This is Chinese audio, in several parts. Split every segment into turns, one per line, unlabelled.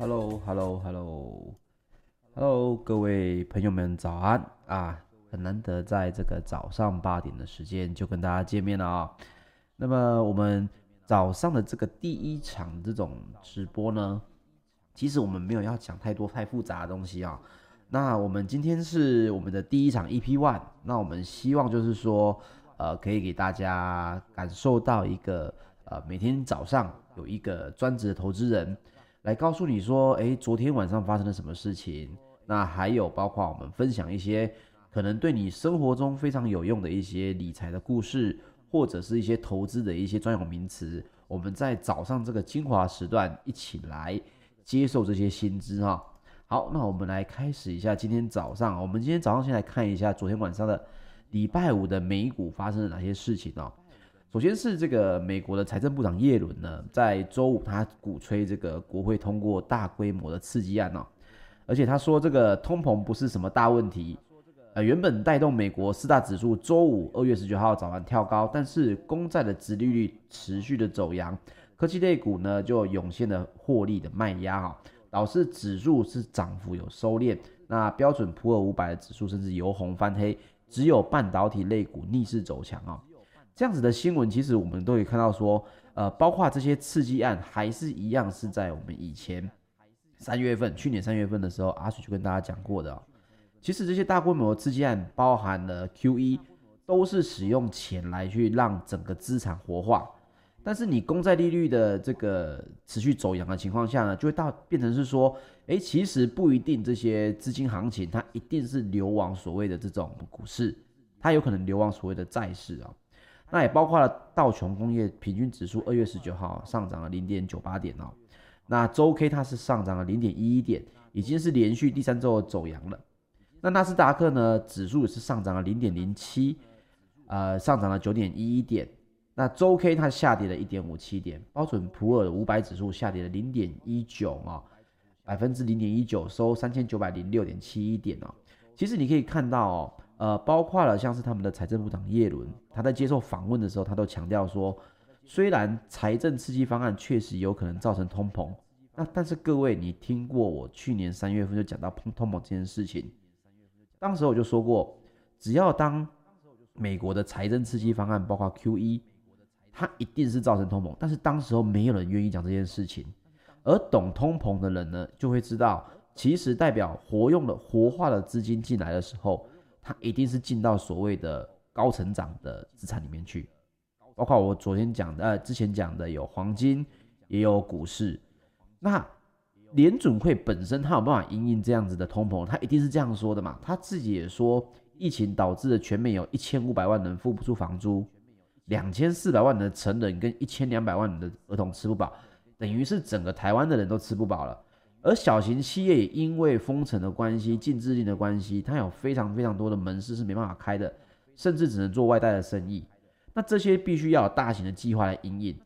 Hello，Hello，Hello，Hello，各位朋友们早安啊！很难得在这个早上八点的时间就跟大家见面了啊。那么我们早上的这个第一场这种直播呢，其实我们没有要讲太多太复杂的东西啊。那我们今天是我们的第一场 EP One，那我们希望就是说，呃，可以给大家感受到一个呃，每天早上有一个专职的投资人来告诉你说，诶，昨天晚上发生了什么事情？那还有包括我们分享一些可能对你生活中非常有用的一些理财的故事。或者是一些投资的一些专有名词，我们在早上这个精华时段一起来接受这些新知哈。好，那我们来开始一下今天早上，我们今天早上先来看一下昨天晚上的礼拜五的美股发生了哪些事情哦。首先是这个美国的财政部长耶伦呢，在周五他鼓吹这个国会通过大规模的刺激案哦，而且他说这个通膨不是什么大问题。呃，原本带动美国四大指数周五二月十九号早盘跳高，但是公债的殖利率持续的走扬，科技类股呢就涌现了获利的卖压哈，导致指数是涨幅有收敛。那标准普尔五百的指数甚至由红翻黑，只有半导体类股逆势走强啊。这样子的新闻其实我们都可以看到说，呃，包括这些刺激案还是一样是在我们以前三月份，去年三月份的时候，阿水就跟大家讲过的。其实这些大规模的刺激案包含了 QE，都是使用钱来去让整个资产活化。但是你公债利率的这个持续走扬的情况下呢，就会到变成是说，诶，其实不一定这些资金行情它一定是流往所谓的这种股市，它有可能流往所谓的债市啊。那也包括了道琼工业平均指数二月十九号上涨了零点九八点哦，那周 K 它是上涨了零点一一点，已经是连续第三周走阳了。那纳斯达克呢，指数也是上涨了零点零七，呃，上涨了九点一一点。那周 K 它下跌了一点五七点，标准普尔五百指数下跌了零点一九啊，百分之零点一九，收三千九百零六点七一点哦。其实你可以看到哦，呃，包括了像是他们的财政部长耶伦，他在接受访问的时候，他都强调说，虽然财政刺激方案确实有可能造成通膨，那但是各位，你听过我去年三月份就讲到通通膨这件事情。当时我就说过，只要当美国的财政刺激方案包括 QE，它一定是造成通膨。但是当时候没有人愿意讲这件事情，而懂通膨的人呢，就会知道，其实代表活用的活化的资金进来的时候，它一定是进到所谓的高成长的资产里面去，包括我昨天讲的，呃，之前讲的有黄金，也有股市，那。联准会本身，它有办法因应这样子的通膨，它一定是这样说的嘛？他自己也说，疫情导致了全美有一千五百万人付不出房租，两千四百万的成人跟一千两百万人的儿童吃不饱，等于是整个台湾的人都吃不饱了。而小型企业也因为封城的关系、禁制令的关系，它有非常非常多的门市是没办法开的，甚至只能做外带的生意。那这些必须要有大型的计划来因应。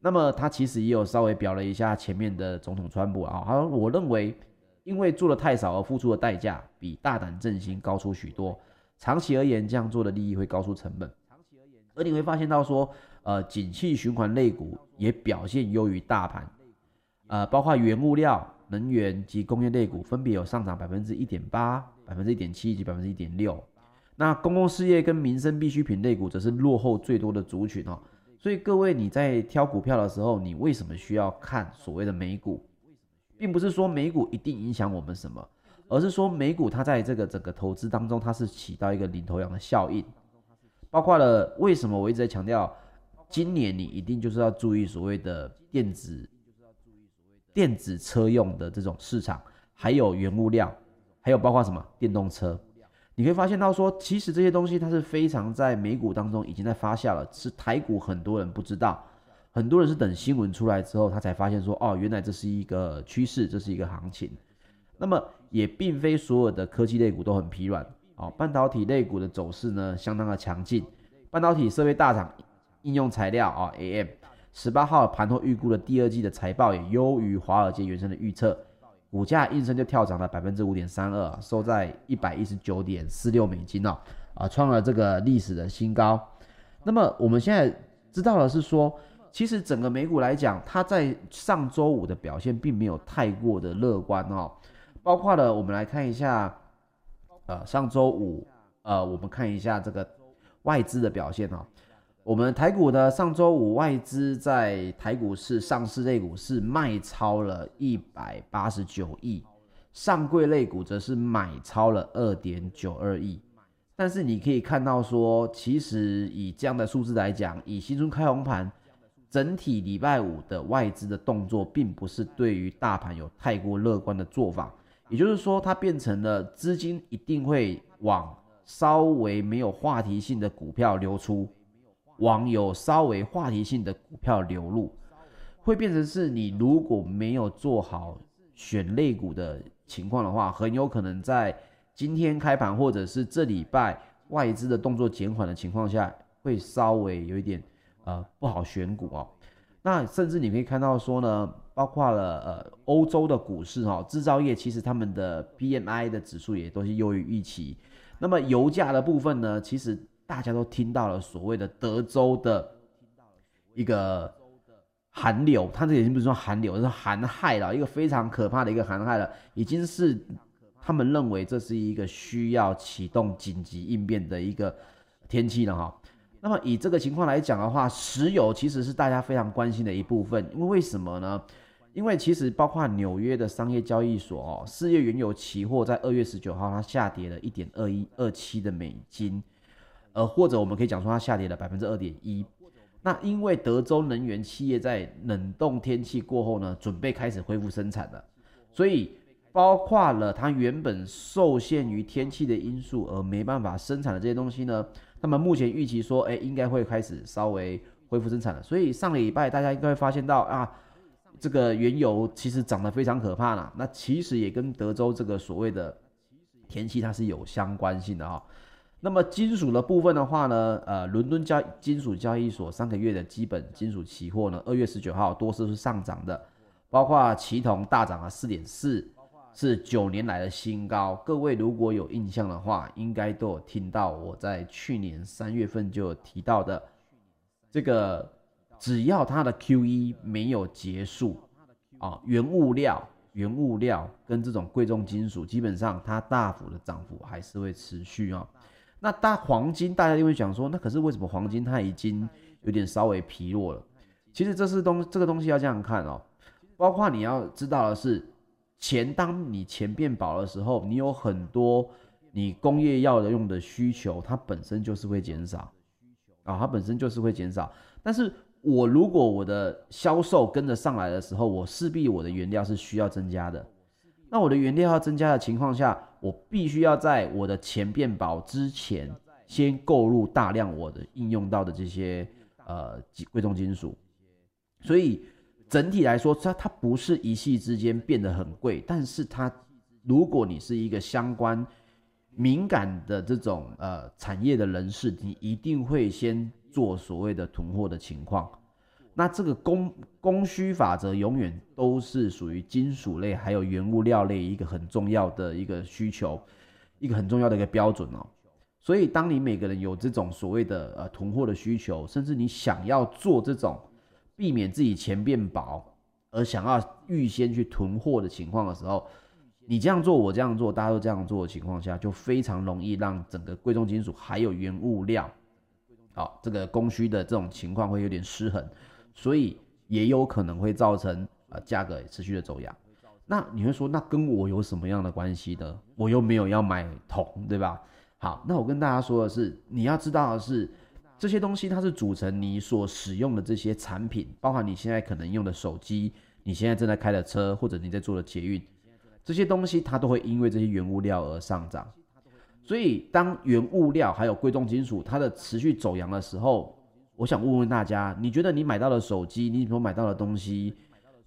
那么他其实也有稍微表了一下前面的总统川普啊，他说我认为，因为做的太少而付出的代价比大胆振兴高出许多，长期而言这样做的利益会高出成本。而你会发现到说，呃，景气循环类股也表现优于大盘，呃，包括原物料、能源及工业类股分别有上涨百分之一点八、百分之一点七以及百分之一点六。那公共事业跟民生必需品类股则是落后最多的族群哦。所以各位，你在挑股票的时候，你为什么需要看所谓的美股？并不是说美股一定影响我们什么，而是说美股它在这个整个投资当中，它是起到一个领头羊的效应。包括了为什么我一直在强调，今年你一定就是要注意所谓的电子、电子车用的这种市场，还有原物料，还有包括什么？电动车。你会发现到说，其实这些东西它是非常在美股当中已经在发酵了，是台股很多人不知道，很多人是等新闻出来之后，他才发现说，哦，原来这是一个趋势，这是一个行情。那么也并非所有的科技类股都很疲软，哦，半导体类股的走势呢相当的强劲，半导体设备大厂应用材料啊，AM，十八号盘后预估的第二季的财报也优于华尔街原先的预测。股价应声就跳涨了百分之五点三二，收在一百一十九点四六美金哦，啊，创了这个历史的新高。那么我们现在知道的是说，其实整个美股来讲，它在上周五的表现并没有太过的乐观哦。包括了，我们来看一下，呃，上周五，呃，我们看一下这个外资的表现哦。我们台股的上周五外资在台股市上市类股是卖超了一百八十九亿，上柜类股则是买超了二点九二亿。但是你可以看到说，其实以这样的数字来讲，以新春开红盘，整体礼拜五的外资的动作，并不是对于大盘有太过乐观的做法。也就是说，它变成了资金一定会往稍微没有话题性的股票流出。网友稍微话题性的股票流入，会变成是你如果没有做好选类股的情况的话，很有可能在今天开盘或者是这礼拜外资的动作减缓的情况下，会稍微有一点呃不好选股哦。那甚至你可以看到说呢，包括了呃欧洲的股市哈、哦，制造业其实他们的 PMI 的指数也都是优于预期。那么油价的部分呢，其实。大家都听到了所谓的德州的一个寒流，它这已经不是说寒流，是寒害了，一个非常可怕的一个寒害了，已经是他们认为这是一个需要启动紧急应变的一个天气了哈。那么以这个情况来讲的话，石油其实是大家非常关心的一部分，因为为什么呢？因为其实包括纽约的商业交易所哦，四月原油期货在二月十九号它下跌了一点二一二七的美金。呃，或者我们可以讲说它下跌了百分之二点一，那因为德州能源企业在冷冻天气过后呢，准备开始恢复生产了，所以包括了它原本受限于天气的因素而没办法生产的这些东西呢，那么目前预期说，哎，应该会开始稍微恢复生产了。所以上个礼拜大家应该会发现到啊，这个原油其实涨得非常可怕了，那其实也跟德州这个所谓的天气它是有相关性的哈。那么金属的部分的话呢，呃，伦敦交金属交易所上个月的基本金属期货呢，二月十九号多数是上涨的，包括期铜大涨了四点四，是九年来的新高。各位如果有印象的话，应该都有听到我在去年三月份就有提到的，这个只要它的 QE 没有结束啊，原物料、原物料跟这种贵重金属，基本上它大幅的涨幅还是会持续啊。那大黄金，大家就会讲说，那可是为什么黄金它已经有点稍微疲弱了？其实这是东这个东西要这样看哦，包括你要知道的是，钱当你钱变薄的时候，你有很多你工业要的用的需求，它本身就是会减少啊，它本身就是会减少。但是我如果我的销售跟着上来的时候，我势必我的原料是需要增加的。那我的原料要增加的情况下，我必须要在我的钱变薄之前，先购入大量我的应用到的这些呃贵重金属。所以整体来说，它它不是一夕之间变得很贵，但是它如果你是一个相关敏感的这种呃产业的人士，你一定会先做所谓的囤货的情况。那这个供供需法则永远都是属于金属类还有原物料类一个很重要的一个需求，一个很重要的一个标准哦。所以当你每个人有这种所谓的呃囤货的需求，甚至你想要做这种避免自己钱变薄而想要预先去囤货的情况的时候，你这样做，我这样做，大家都这样做的情况下，就非常容易让整个贵重金属还有原物料，好，这个供需的这种情况会有点失衡。所以也有可能会造成呃价格持续的走扬。那你会说，那跟我有什么样的关系呢？我又没有要买铜，对吧？好，那我跟大家说的是，你要知道的是，这些东西它是组成你所使用的这些产品，包含你现在可能用的手机，你现在正在开的车，或者你在做的捷运，这些东西它都会因为这些原物料而上涨。所以当原物料还有贵重金属它的持续走扬的时候，我想问问大家，你觉得你买到的手机，你所买到的东西，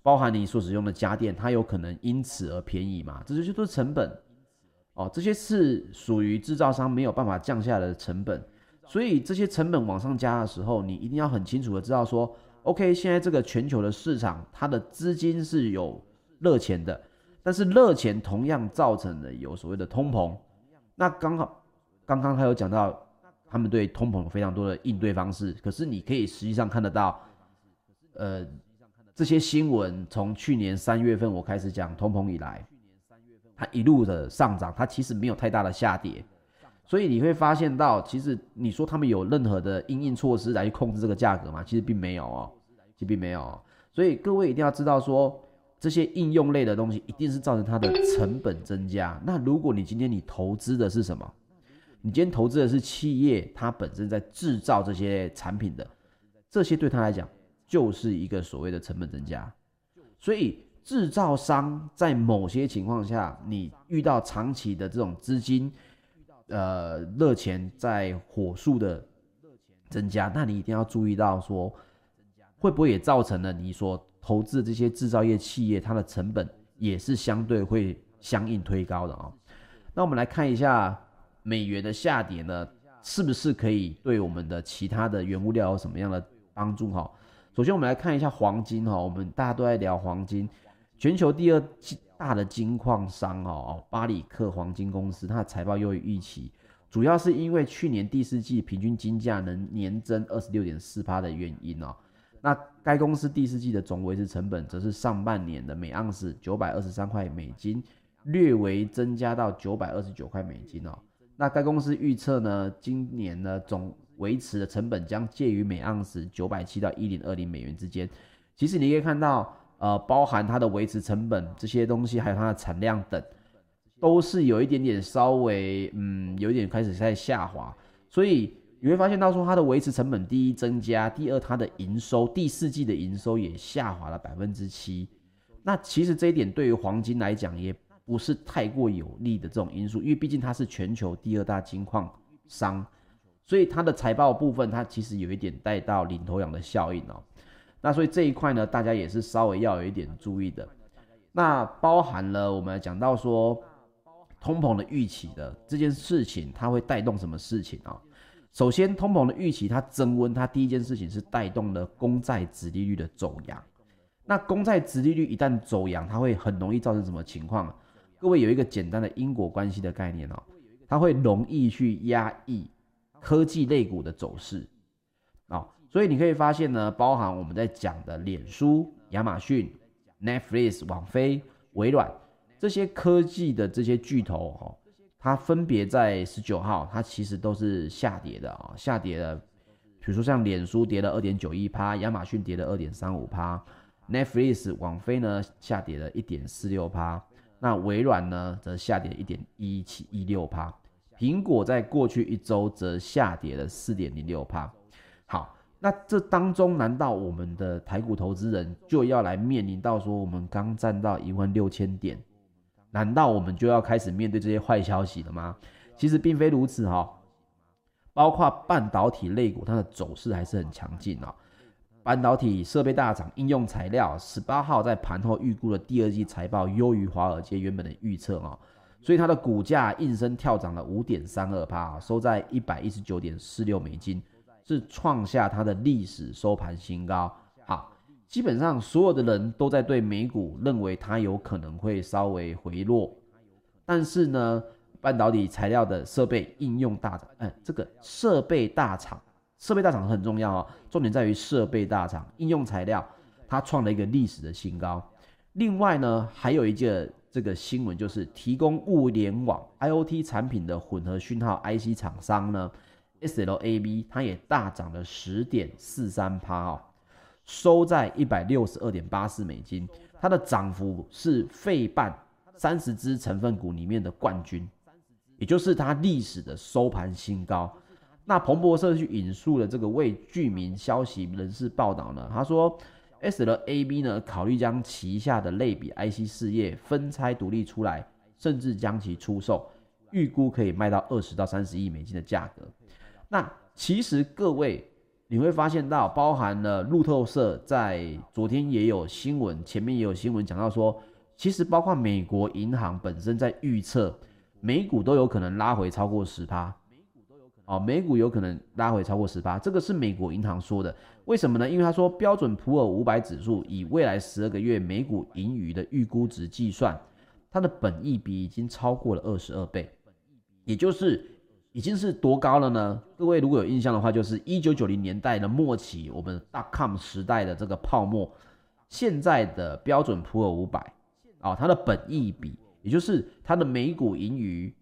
包含你所使用的家电，它有可能因此而便宜吗？这些就是成本哦，这些是属于制造商没有办法降下来的成本。所以这些成本往上加的时候，你一定要很清楚的知道说，OK，现在这个全球的市场，它的资金是有热钱的，但是热钱同样造成了有所谓的通膨。那刚好刚刚他有讲到。他们对通膨有非常多的应对方式，可是你可以实际上看得到，呃这些新闻，从去年三月份我开始讲通膨以来，它一路的上涨，它其实没有太大的下跌。所以你会发现到，其实你说他们有任何的因应措施来去控制这个价格吗？其实并没有哦，其实并没有哦。所以各位一定要知道说，这些应用类的东西一定是造成它的成本增加。那如果你今天你投资的是什么？你今天投资的是企业，它本身在制造这些产品的，这些对他来讲就是一个所谓的成本增加。所以制造商在某些情况下，你遇到长期的这种资金。呃，热钱在火速的增加，那你一定要注意到说，会不会也造成了你所投资的这些制造业企业，它的成本也是相对会相应推高的啊、那我们来看一下美元的下跌呢，是不是可以对我们的其他的原物料有什么样的帮助哈？首先我们来看一下黄金哈，我们大家都在聊黄金，全球第二大的金矿商哦，巴里克黄金公司，它的财报优于预期，主要是因为去年第四季平均金价能年增二十六点四趴的原因哦。那该公司第四季的总维持成本则是上半年的每盎司九百二十三块美金，略微增加到九百二十九块美金哦。那该公司预测呢，今年呢总维持的成本将介于每盎司九百七到一零二零美元之间。其实你可以看到。呃，包含它的维持成本这些东西，还有它的产量等，都是有一点点稍微，嗯，有一点开始在下滑。所以你会发现到说，它的维持成本第一增加，第二它的营收，第四季的营收也下滑了百分之七。那其实这一点对于黄金来讲，也不是太过有利的这种因素，因为毕竟它是全球第二大金矿商，所以它的财报部分，它其实有一点带到领头羊的效应哦。那所以这一块呢，大家也是稍微要有一点注意的。那包含了我们讲到说，通膨的预期的这件事情，它会带动什么事情啊？首先，通膨的预期它增温，它第一件事情是带动了公债殖利率的走扬。那公债殖利率一旦走扬，它会很容易造成什么情况？各位有一个简单的因果关系的概念哦，它会容易去压抑科技类股的走势啊。所以你可以发现呢，包含我们在讲的脸书、亚马逊、Netflix、网飞、微软这些科技的这些巨头哦，它分别在十九号，它其实都是下跌的啊，下跌了。比如说像脸书跌了二点九一趴，亚马逊跌了二点三五趴，Netflix、网飞呢下跌了一点四六趴，那微软呢则下跌一点一七一六趴，苹果在过去一周则下跌了四点零六趴。好。那这当中，难道我们的台股投资人就要来面临到说，我们刚站到一万六千点，难道我们就要开始面对这些坏消息了吗？其实并非如此哈，包括半导体类股，它的走势还是很强劲啊。半导体设备大厂应用材料十八号在盘后预估的第二季财报优于华尔街原本的预测啊，所以它的股价应声跳涨了五点三二趴，收在一百一十九点四六美金。是创下它的历史收盘新高。好，基本上所有的人都在对美股认为它有可能会稍微回落，但是呢，半导体材料的设备应用大涨，哎，这个设备大厂，设备大厂很重要哦，重点在于设备大厂应用材料，它创了一个历史的新高。另外呢，还有一个这个新闻就是提供物联网 IoT 产品的混合讯号 IC 厂商呢。SLAB 它也大涨了十点四三趴哦，收在一百六十二点八四美金，它的涨幅是费半三十只成分股里面的冠军，也就是它历史的收盘新高。那彭博社去引述了这个未具名消息人士报道呢，他说，S 的 AB 呢考虑将旗下的类比 IC 事业分拆独立出来，甚至将其出售，预估可以卖到二十到三十亿美金的价格。那其实各位，你会发现到，包含了路透社在昨天也有新闻，前面也有新闻讲到说，其实包括美国银行本身在预测，美股都有可能拉回超过十趴，哦，美股有可能拉回超过十八，这个是美国银行说的，为什么呢？因为他说标准普尔五百指数以未来十二个月美股盈余的预估值计算，它的本益比已经超过了二十二倍，也就是。已经是多高了呢？各位如果有印象的话，就是一九九零年代的末期，我们 dot-com 时代的这个泡沫，现在的标准普尔五百啊，它的本益比，也就是它的每股盈余，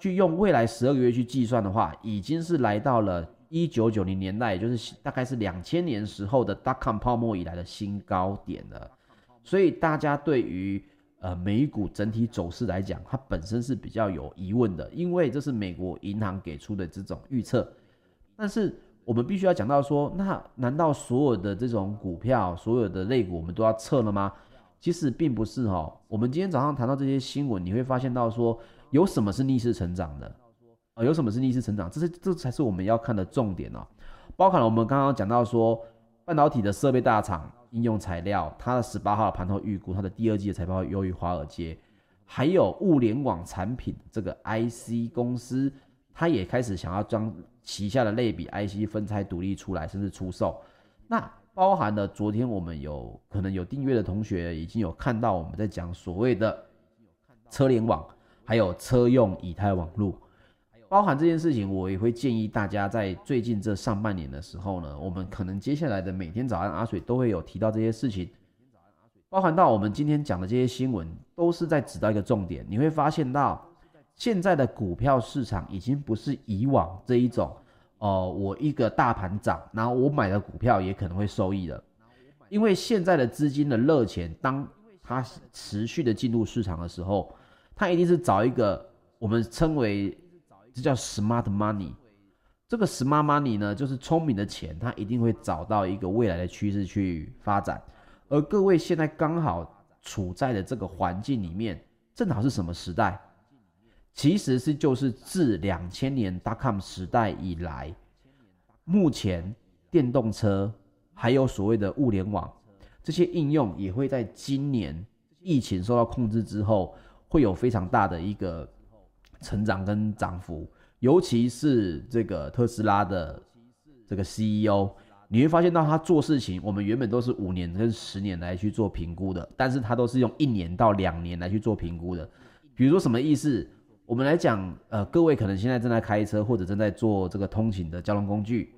去用未来十二个月去计算的话，已经是来到了一九九零年代，也就是大概是两千年时候的 dot-com 泡沫以来的新高点了。所以大家对于呃，美股整体走势来讲，它本身是比较有疑问的，因为这是美国银行给出的这种预测。但是我们必须要讲到说，那难道所有的这种股票，所有的类股，我们都要撤了吗？其实并不是哈。我们今天早上谈到这些新闻，你会发现到说，有什么是逆势成长的？呃，有什么是逆势成长？这是这才是我们要看的重点哦。包含了我们刚刚讲到说，半导体的设备大厂。应用材料，它的十八号盘后预估，它的第二季的财报优于华尔街，还有物联网产品这个 IC 公司，它也开始想要将旗下的类比 IC 分拆独立出来，甚至出售。那包含了昨天我们有可能有订阅的同学已经有看到我们在讲所谓的车联网，还有车用以太网络。包含这件事情，我也会建议大家在最近这上半年的时候呢，我们可能接下来的每天早安阿水都会有提到这些事情。包含到我们今天讲的这些新闻，都是在指到一个重点。你会发现到现在的股票市场已经不是以往这一种，哦、呃，我一个大盘涨，然后我买的股票也可能会收益的。因为现在的资金的热钱，当它持续的进入市场的时候，他一定是找一个我们称为。这叫 smart money，这个 smart money 呢，就是聪明的钱，它一定会找到一个未来的趋势去发展。而各位现在刚好处在的这个环境里面，正好是什么时代？其实是就是自两千年 dot-com 时代以来，目前电动车还有所谓的物联网这些应用，也会在今年疫情受到控制之后，会有非常大的一个。成长跟涨幅，尤其是这个特斯拉的这个 CEO，你会发现到他做事情，我们原本都是五年跟十年来去做评估的，但是他都是用一年到两年来去做评估的。比如说什么意思？我们来讲，呃，各位可能现在正在开车或者正在做这个通勤的交通工具，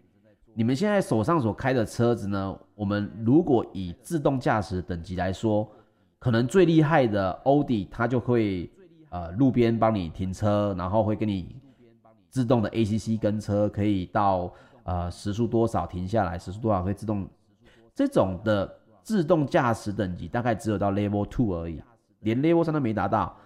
你们现在手上所开的车子呢，我们如果以自动驾驶等级来说，可能最厉害的欧迪，它就会。呃，路边帮你停车，然后会给你自动的 ACC 跟车，可以到呃时速多少停下来，时速多少会自动。这种的自动驾驶等级大概只有到 Level Two 而已，连 Level 三都没达到。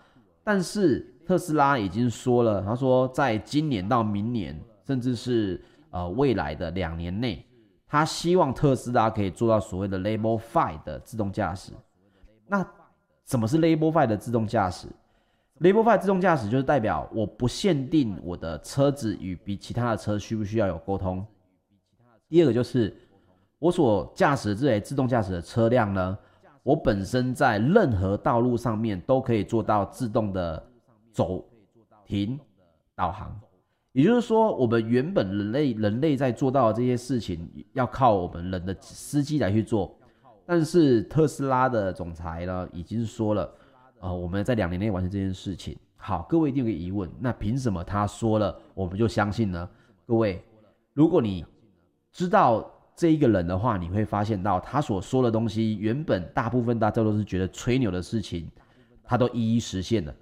但是特斯拉已经说了，他说在今年到明年，甚至是呃未来的两年内，他希望特斯拉可以做到所谓的 Level Five 的自动驾驶。那什么是 Level Five 的自动驾驶？Level Five 自动驾驶就是代表我不限定我的车子与比其他的车需不需要有沟通。第二个就是我所驾驶的这台自动驾驶的车辆呢，我本身在任何道路上面都可以做到自动的走、停、导航。也就是说，我们原本人类人类在做到的这些事情，要靠我们人的司机来去做。但是特斯拉的总裁呢，已经说了。呃，我们在两年内完成这件事情。好，各位一定有个疑问，那凭什么他说了我们就相信呢？各位，如果你知道这一个人的话，你会发现到他所说的东西，原本大部分大家都是觉得吹牛的事情，他都一一实现了。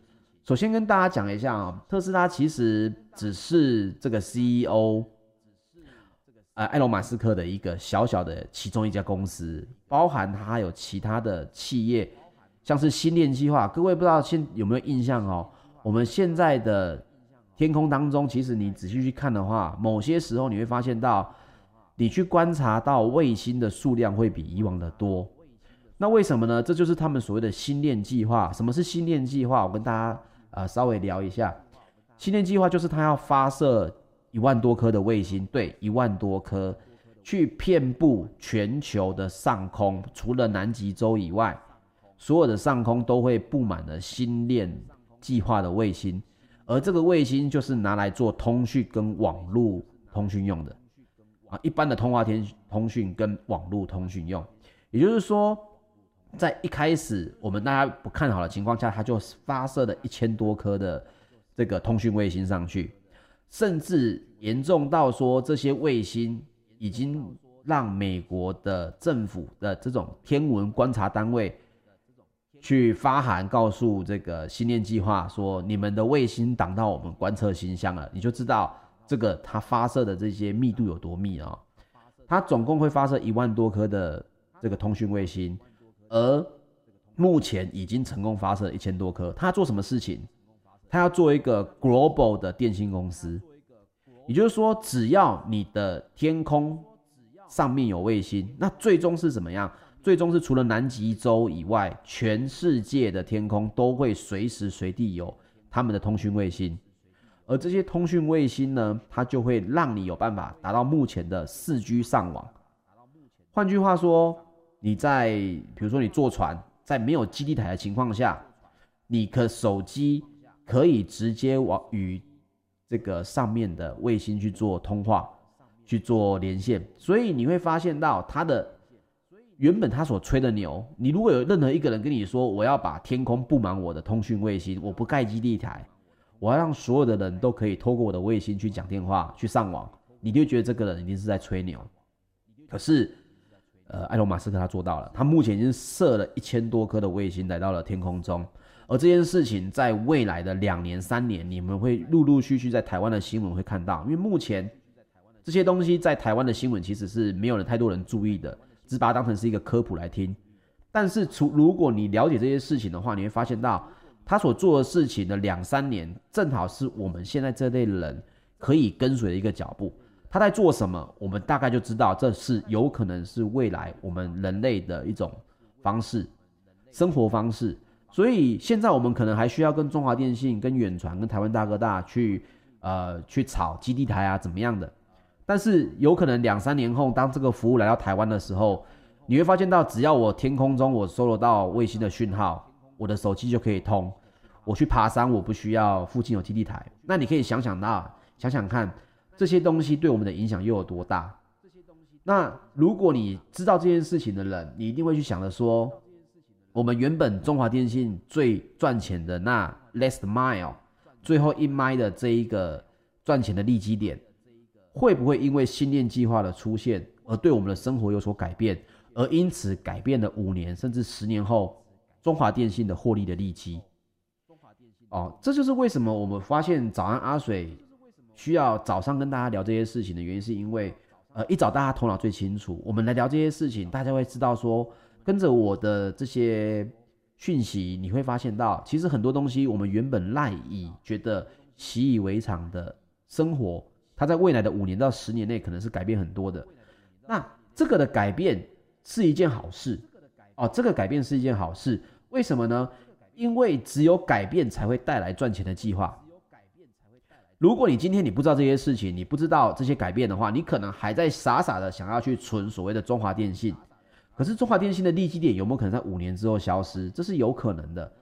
首先跟大家讲一下啊，特斯拉其实只是这个 CEO，呃，埃隆马斯克的一个小小的其中一家公司，包含他有其他的企业。像是星链计划，各位不知道现有没有印象哦？我们现在的天空当中，其实你仔细去看的话，某些时候你会发现到，你去观察到卫星的数量会比以往的多。那为什么呢？这就是他们所谓的星链计划。什么是星链计划？我跟大家呃稍微聊一下。星链计划就是他要发射一万多颗的卫星，对，一万多颗，去遍布全球的上空，除了南极洲以外。所有的上空都会布满了星链计划的卫星，而这个卫星就是拿来做通讯跟网络通讯用的啊，一般的通话天通讯跟网络通讯用。也就是说，在一开始我们大家不看好的情况下，它就发射了一千多颗的这个通讯卫星上去，甚至严重到说这些卫星已经让美国的政府的这种天文观察单位去发函告诉这个星链计划说，你们的卫星挡到我们观测星象了，你就知道这个它发射的这些密度有多密啊、哦。它总共会发射一万多颗的这个通讯卫星，而目前已经成功发射一千多颗。它做什么事情？它要做一个 global 的电信公司，也就是说，只要你的天空上面有卫星，那最终是怎么样？最终是除了南极洲以外，全世界的天空都会随时随地有他们的通讯卫星。而这些通讯卫星呢，它就会让你有办法达到目前的四 G 上网。换句话说，你在比如说你坐船，在没有基地台的情况下，你的手机可以直接往与这个上面的卫星去做通话，去做连线。所以你会发现到它的原本它所吹的牛，你如果有任何一个人跟你说，我要把天空布满我的通讯卫星，我不盖基地台。我要让所有的人都可以透过我的卫星去讲电话、去上网，你就觉得这个人一定是在吹牛。可是，呃，埃隆·马斯克他做到了，他目前已经射了一千多颗的卫星来到了天空中，而这件事情在未来的两年、三年，你们会陆陆续续在台湾的新闻会看到，因为目前这些东西在台湾的新闻其实是没有人太多人注意的，只把它当成是一个科普来听。但是，除如果你了解这些事情的话，你会发现到。他所做的事情的两三年，正好是我们现在这类人可以跟随的一个脚步。他在做什么，我们大概就知道，这是有可能是未来我们人类的一种方式、生活方式。所以现在我们可能还需要跟中华电信、跟远传、跟台湾大哥大去呃去炒基地台啊，怎么样的？但是有可能两三年后，当这个服务来到台湾的时候，你会发现到，只要我天空中我收得到卫星的讯号。我的手机就可以通，我去爬山，我不需要附近有基地台。那你可以想想那，想想看，这些东西对我们的影响又有多大？那如果你知道这件事情的人，你一定会去想着说，我们原本中华电信最赚钱的那 last mile，最后一迈的这一个赚钱的利基点，会不会因为新链计划的出现而对我们的生活有所改变，而因此改变了五年甚至十年后？中华电信的获利的利基，哦，这就是为什么我们发现早安阿水需要早上跟大家聊这些事情的原因，是因为，呃，一早大家头脑最清楚，我们来聊这些事情，大家会知道说，跟着我的这些讯息，你会发现到，其实很多东西我们原本赖以觉得习以为常的生活，它在未来的五年到十年内可能是改变很多的。那这个的改变是一件好事，哦，这个改变是一件好事。为什么呢？因为只有改变才会带来赚钱的计划。如果你今天你不知道这些事情，你不知道这些改变的话，你可能还在傻傻的想要去存所谓的中华电信。可是中华电信的利基点有没有可能在五年之后消失？这是有可能的。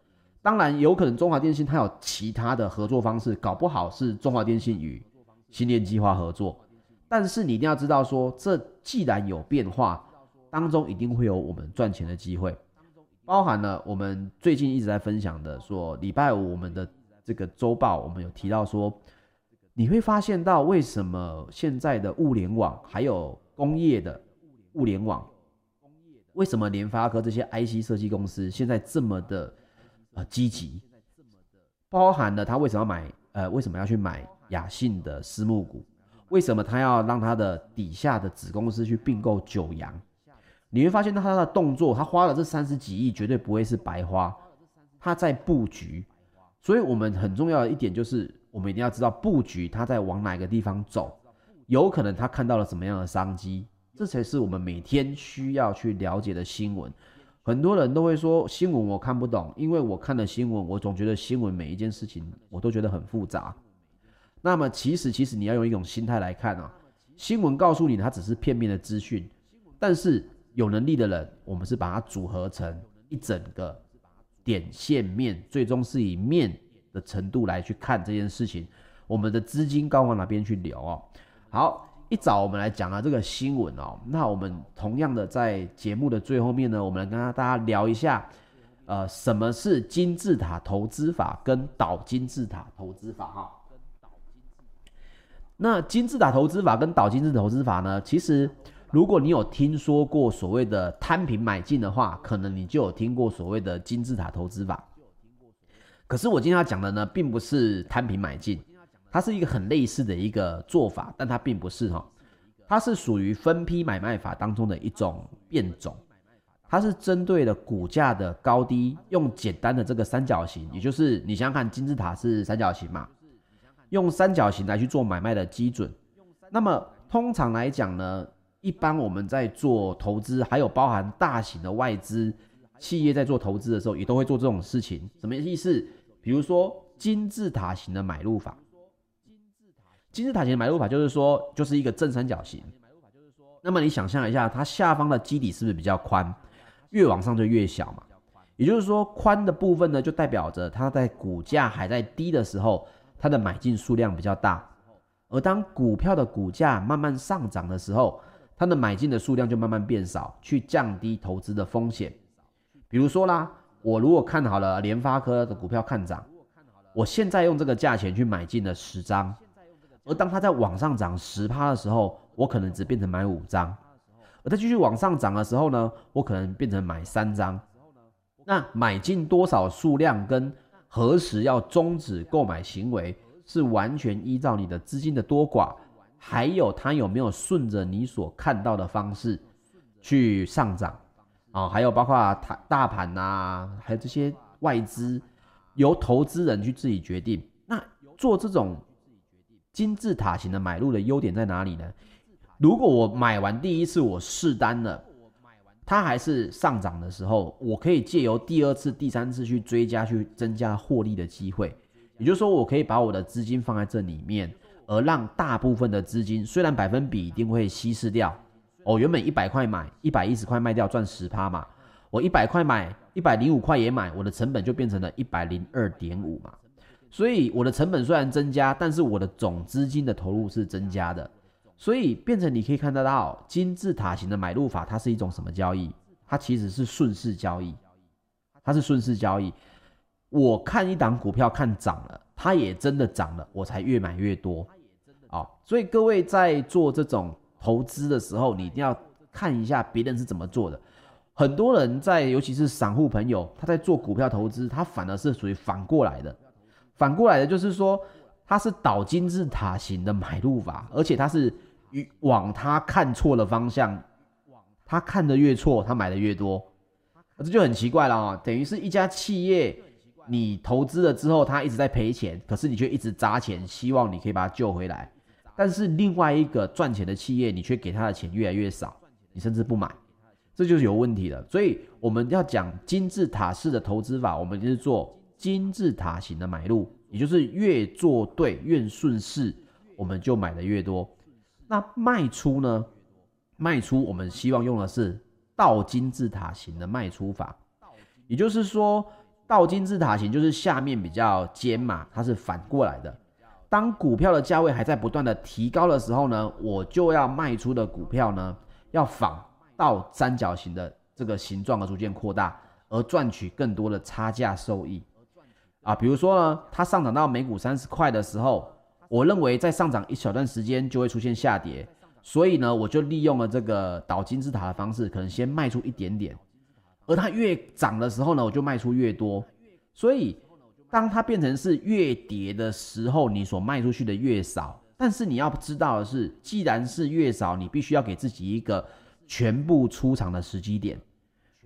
当然有可能中华电信它有其他的合作方式，搞不好是中华电信与星链计划合作。但是你一定要知道说，这既然有变化，当中一定会有我们赚钱的机会。包含了我们最近一直在分享的，说礼拜五我们的这个周报，我们有提到说，你会发现到为什么现在的物联网还有工业的物联网，为什么联发科这些 IC 设计公司现在这么的呃积极？包含了他为什么要买呃为什么要去买亚信的私募股？为什么他要让他的底下的子公司去并购九阳？你会发现，他的动作，他花了这三十几亿，绝对不会是白花，他在布局。所以，我们很重要的一点就是，我们一定要知道布局他在往哪个地方走，有可能他看到了什么样的商机，这才是我们每天需要去了解的新闻。很多人都会说新闻我看不懂，因为我看了新闻，我总觉得新闻每一件事情我都觉得很复杂。那么，其实其实你要用一种心态来看啊，新闻告诉你它只是片面的资讯，但是。有能力的人，我们是把它组合成一整个点线面，最终是以面的程度来去看这件事情。我们的资金该往哪边去流哦？好，一早我们来讲了这个新闻哦。那我们同样的在节目的最后面呢，我们来跟大家聊一下，呃，什么是金字塔投资法跟倒金字塔投资法哈？那金字塔投资法跟倒金字塔投资法呢？其实如果你有听说过所谓的摊平买进的话，可能你就有听过所谓的金字塔投资法。可是我今天要讲的呢，并不是摊平买进，它是一个很类似的一个做法，但它并不是哈，它是属于分批买卖法当中的一种变种。它是针对的股价的高低，用简单的这个三角形，也就是你想想看，金字塔是三角形嘛，用三角形来去做买卖的基准。那么通常来讲呢，一般我们在做投资，还有包含大型的外资企业在做投资的时候，也都会做这种事情。什么意思？比如说金字塔型的买入法。金字塔型的买入法就是说，就是一个正三角形。那么你想象一下，它下方的基底是不是比较宽？越往上就越小嘛，也就是说，宽的部分呢，就代表着它在股价还在低的时候，它的买进数量比较大；而当股票的股价慢慢上涨的时候，它的买进的数量就慢慢变少，去降低投资的风险。比如说啦，我如果看好了联发科的股票看涨，我现在用这个价钱去买进了十张，而当它在往上涨十趴的时候，我可能只变成买五张。而它继续往上涨的时候呢，我可能变成买三张。那买进多少数量跟何时要终止购买行为，是完全依照你的资金的多寡，还有它有没有顺着你所看到的方式去上涨啊，还有包括它大盘呐，还有这些外资，由投资人去自己决定。那做这种金字塔型的买入的优点在哪里呢？如果我买完第一次我试单了，它还是上涨的时候，我可以借由第二次、第三次去追加、去增加获利的机会。也就是说，我可以把我的资金放在这里面，而让大部分的资金虽然百分比一定会稀释掉。哦，原本一百块买，一百一十块卖掉赚十趴嘛。我一百块买，一百零五块也买，我的成本就变成了一百零二点五嘛。所以我的成本虽然增加，但是我的总资金的投入是增加的。所以变成你可以看得到金字塔型的买入法，它是一种什么交易？它其实是顺势交易，它是顺势交易。我看一档股票看涨了，它也真的涨了，我才越买越多。啊，所以各位在做这种投资的时候，你一定要看一下别人是怎么做的。很多人在，尤其是散户朋友，他在做股票投资，他反而是属于反过来的。反过来的就是说，它是倒金字塔型的买入法，而且它是。往他看错了方向，他看得越错，他买的越多，这就很奇怪了啊！等于是一家企业，你投资了之后，他一直在赔钱，可是你却一直砸钱，希望你可以把它救回来。但是另外一个赚钱的企业，你却给他的钱越来越少，你甚至不买，这就是有问题的。所以我们要讲金字塔式的投资法，我们就是做金字塔型的买入，也就是越做对越顺势，我们就买的越多。那卖出呢？卖出我们希望用的是倒金字塔型的卖出法，也就是说，倒金字塔型就是下面比较尖嘛，它是反过来的。当股票的价位还在不断的提高的时候呢，我就要卖出的股票呢，要仿倒三角形的这个形状而逐渐扩大，而赚取更多的差价收益啊。比如说呢，它上涨到每股三十块的时候。我认为在上涨一小段时间就会出现下跌，所以呢，我就利用了这个倒金字塔的方式，可能先卖出一点点，而它越涨的时候呢，我就卖出越多。所以，当它变成是越跌的时候，你所卖出去的越少。但是你要知道的是，既然是越少，你必须要给自己一个全部出场的时机点。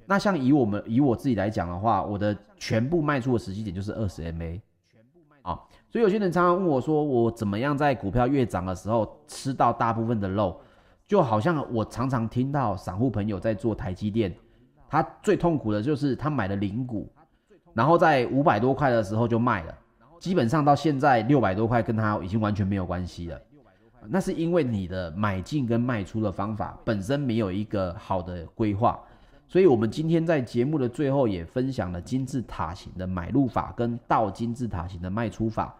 那像以我们以我自己来讲的话，我的全部卖出的时机点就是二十 MA。啊所以有些人常常问我说：“我怎么样在股票越涨的时候吃到大部分的肉？”就好像我常常听到散户朋友在做台积电，他最痛苦的就是他买了零股，然后在五百多块的时候就卖了，基本上到现在六百多块跟他已经完全没有关系了。那是因为你的买进跟卖出的方法本身没有一个好的规划。所以，我们今天在节目的最后也分享了金字塔型的买入法跟倒金字塔型的卖出法。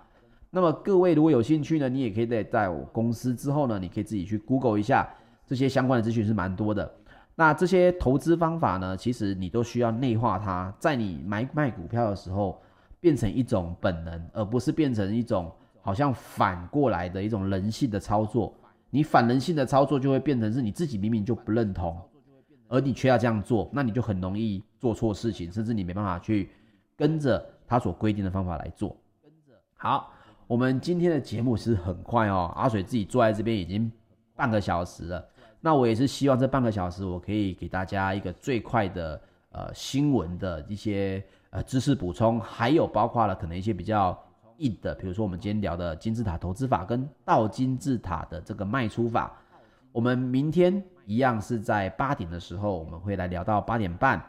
那么，各位如果有兴趣呢，你也可以在在我公司之后呢，你可以自己去 Google 一下这些相关的资讯是蛮多的。那这些投资方法呢，其实你都需要内化它，在你买卖股票的时候变成一种本能，而不是变成一种好像反过来的一种人性的操作。你反人性的操作就会变成是你自己明明就不认同，而你却要这样做，那你就很容易做错事情，甚至你没办法去跟着他所规定的方法来做。好，我们今天的节目是很快哦，阿水自己坐在这边已经半个小时了。那我也是希望这半个小时我可以给大家一个最快的呃新闻的一些呃知识补充，还有包括了可能一些比较硬的，比如说我们今天聊的金字塔投资法跟倒金字塔的这个卖出法。我们明天一样是在八点的时候，我们会来聊到八点半，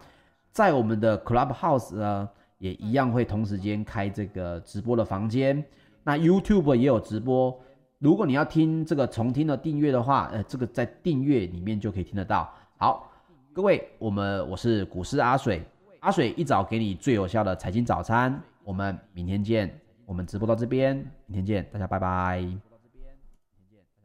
在我们的 Clubhouse 呢也一样会同时间开这个直播的房间，那 YouTube 也有直播。如果你要听这个重听的订阅的话，呃，这个在订阅里面就可以听得到。好，各位，我们我是股市阿水，阿水一早给你最有效的财经早餐，我们明天见。我们直播到这边，明天见，大家拜拜。